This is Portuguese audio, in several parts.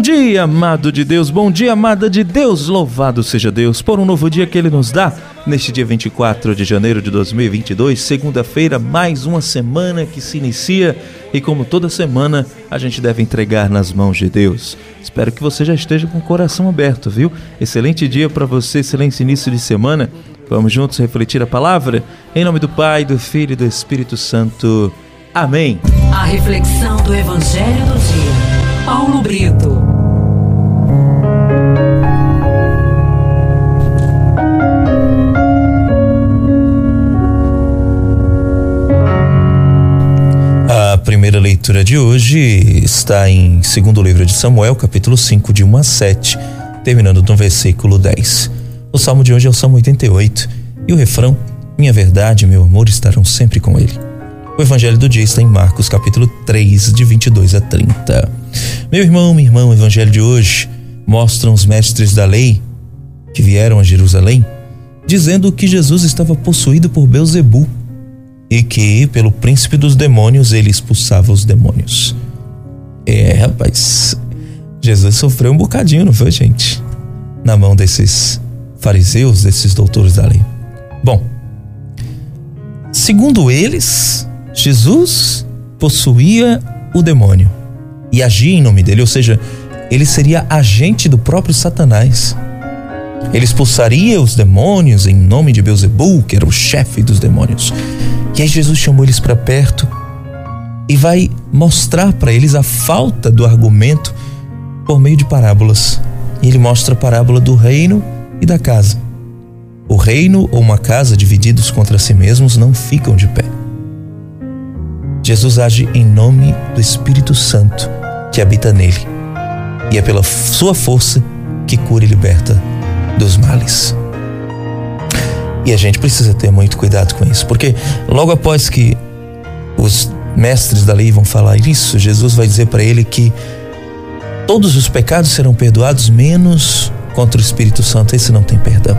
Bom dia, amado de Deus, bom dia, amada de Deus, louvado seja Deus por um novo dia que Ele nos dá. Neste dia 24 de janeiro de 2022, segunda-feira, mais uma semana que se inicia e, como toda semana, a gente deve entregar nas mãos de Deus. Espero que você já esteja com o coração aberto, viu? Excelente dia para você, excelente início de semana. Vamos juntos refletir a palavra? Em nome do Pai, do Filho e do Espírito Santo. Amém. A reflexão do Evangelho do Dia. Paulo Brito. Leitura de hoje está em segundo livro de Samuel, capítulo 5, de 1 a 7, terminando no versículo 10. O salmo de hoje é o Salmo 88 e o refrão: Minha verdade e meu amor estarão sempre com ele. O evangelho do dia está em Marcos, capítulo 3, de 22 a 30. Meu irmão, minha irmã, o evangelho de hoje mostra os mestres da lei que vieram a Jerusalém dizendo que Jesus estava possuído por Beuzebu e que pelo príncipe dos demônios ele expulsava os demônios. É, rapaz, Jesus sofreu um bocadinho, não foi, gente? Na mão desses fariseus, desses doutores da lei. Bom, segundo eles, Jesus possuía o demônio e agia em nome dele, ou seja, ele seria agente do próprio Satanás. Ele expulsaria os demônios em nome de Beuzebu, que era o chefe dos demônios. E aí Jesus chamou eles para perto e vai mostrar para eles a falta do argumento por meio de parábolas. E ele mostra a parábola do reino e da casa. O reino ou uma casa divididos contra si mesmos não ficam de pé. Jesus age em nome do Espírito Santo que habita nele. E é pela sua força que cura e liberta dos males. E a gente precisa ter muito cuidado com isso, porque logo após que os mestres da lei vão falar isso, Jesus vai dizer para ele que todos os pecados serão perdoados, menos contra o Espírito Santo. Esse não tem perdão.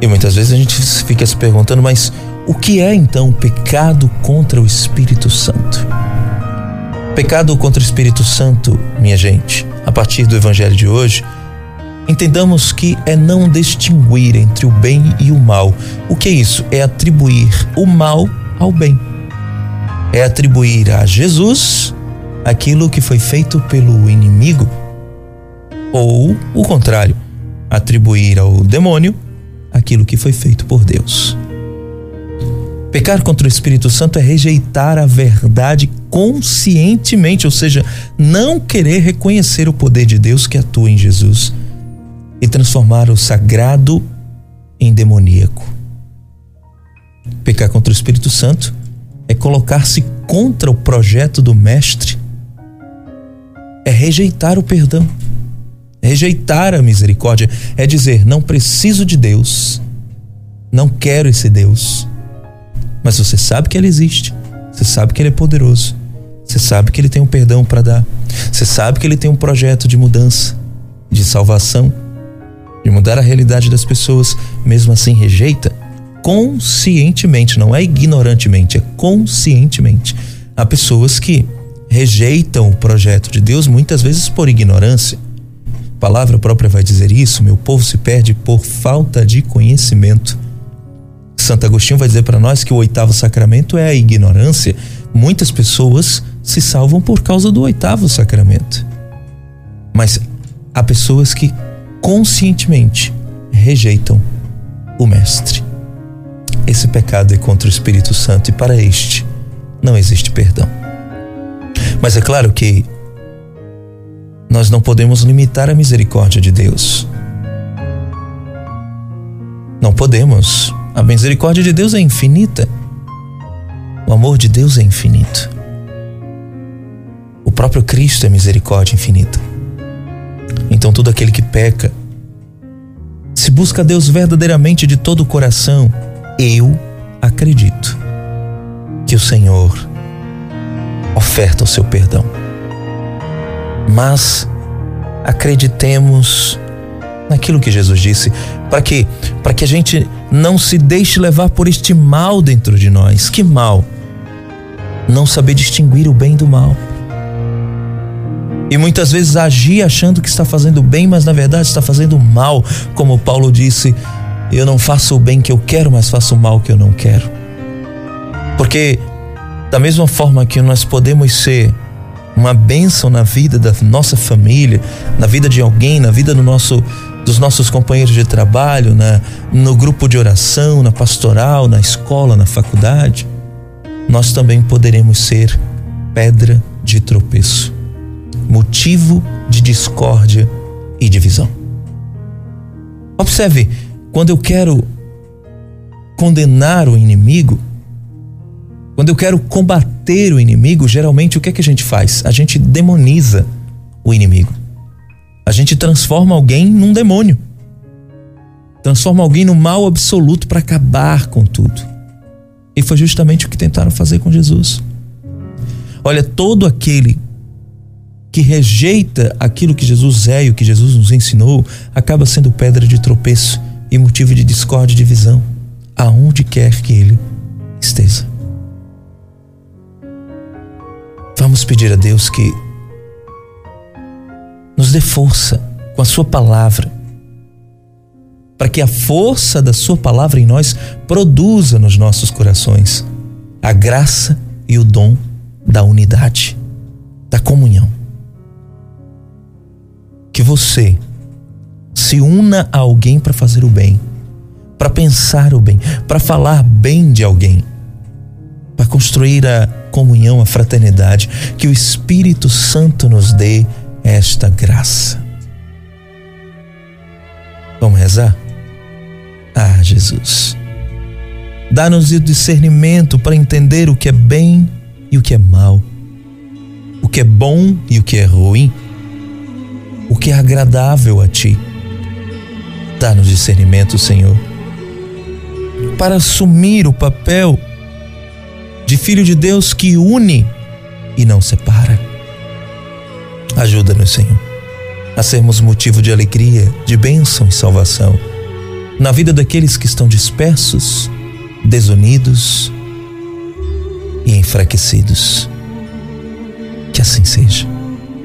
E muitas vezes a gente fica se perguntando, mas o que é então o pecado contra o Espírito Santo? Pecado contra o Espírito Santo, minha gente, a partir do Evangelho de hoje, entendamos que é não distinguir entre o bem e o mal. O que é isso? É atribuir o mal ao bem. É atribuir a Jesus aquilo que foi feito pelo inimigo. Ou o contrário, atribuir ao demônio aquilo que foi feito por Deus. Pecar contra o Espírito Santo é rejeitar a verdade conscientemente, ou seja, não querer reconhecer o poder de Deus que atua em Jesus e transformar o sagrado em demoníaco. Pecar contra o Espírito Santo é colocar-se contra o projeto do Mestre, é rejeitar o perdão, é rejeitar a misericórdia, é dizer: não preciso de Deus, não quero esse Deus mas você sabe que ele existe. Você sabe que ele é poderoso. Você sabe que ele tem um perdão para dar. Você sabe que ele tem um projeto de mudança, de salvação, de mudar a realidade das pessoas. Mesmo assim, rejeita conscientemente, não é ignorantemente, é conscientemente. Há pessoas que rejeitam o projeto de Deus muitas vezes por ignorância. A palavra própria vai dizer isso: meu povo se perde por falta de conhecimento. Santo Agostinho vai dizer para nós que o oitavo sacramento é a ignorância. Muitas pessoas se salvam por causa do oitavo sacramento. Mas há pessoas que conscientemente rejeitam o Mestre. Esse pecado é contra o Espírito Santo e para este não existe perdão. Mas é claro que nós não podemos limitar a misericórdia de Deus. Não podemos a misericórdia de Deus é infinita. O amor de Deus é infinito. O próprio Cristo é misericórdia infinita. Então, todo aquele que peca, se busca Deus verdadeiramente de todo o coração, eu acredito que o Senhor oferta o seu perdão. Mas acreditemos naquilo que Jesus disse, para que para que a gente não se deixe levar por este mal dentro de nós. Que mal? Não saber distinguir o bem do mal. E muitas vezes agir achando que está fazendo bem, mas na verdade está fazendo mal, como Paulo disse: Eu não faço o bem que eu quero, mas faço o mal que eu não quero. Porque, da mesma forma que nós podemos ser uma bênção na vida da nossa família, na vida de alguém, na vida do nosso, dos nossos companheiros de trabalho, na, no grupo de oração, na pastoral, na escola, na faculdade, nós também poderemos ser pedra de tropeço motivo de discórdia e divisão. Observe, quando eu quero condenar o inimigo, quando eu quero combater o inimigo, geralmente o que é que a gente faz? A gente demoniza o inimigo. A gente transforma alguém num demônio. Transforma alguém no mal absoluto para acabar com tudo. E foi justamente o que tentaram fazer com Jesus. Olha, todo aquele que rejeita aquilo que Jesus é e o que Jesus nos ensinou, acaba sendo pedra de tropeço e motivo de discórdia e divisão, aonde quer que ele esteja. Vamos pedir a Deus que nos dê força com a Sua palavra, para que a força da Sua palavra em nós produza nos nossos corações a graça e o dom da unidade, da comunhão você se una a alguém para fazer o bem, para pensar o bem, para falar bem de alguém, para construir a comunhão, a fraternidade, que o Espírito Santo nos dê esta graça. Vamos rezar? Ah, Jesus, dá-nos o discernimento para entender o que é bem e o que é mal, o que é bom e o que é ruim o que é agradável a ti. Dá-nos discernimento, Senhor, para assumir o papel de filho de Deus que une e não separa. Ajuda-nos, Senhor, a sermos motivo de alegria, de bênção e salvação na vida daqueles que estão dispersos, desunidos e enfraquecidos. Que assim seja.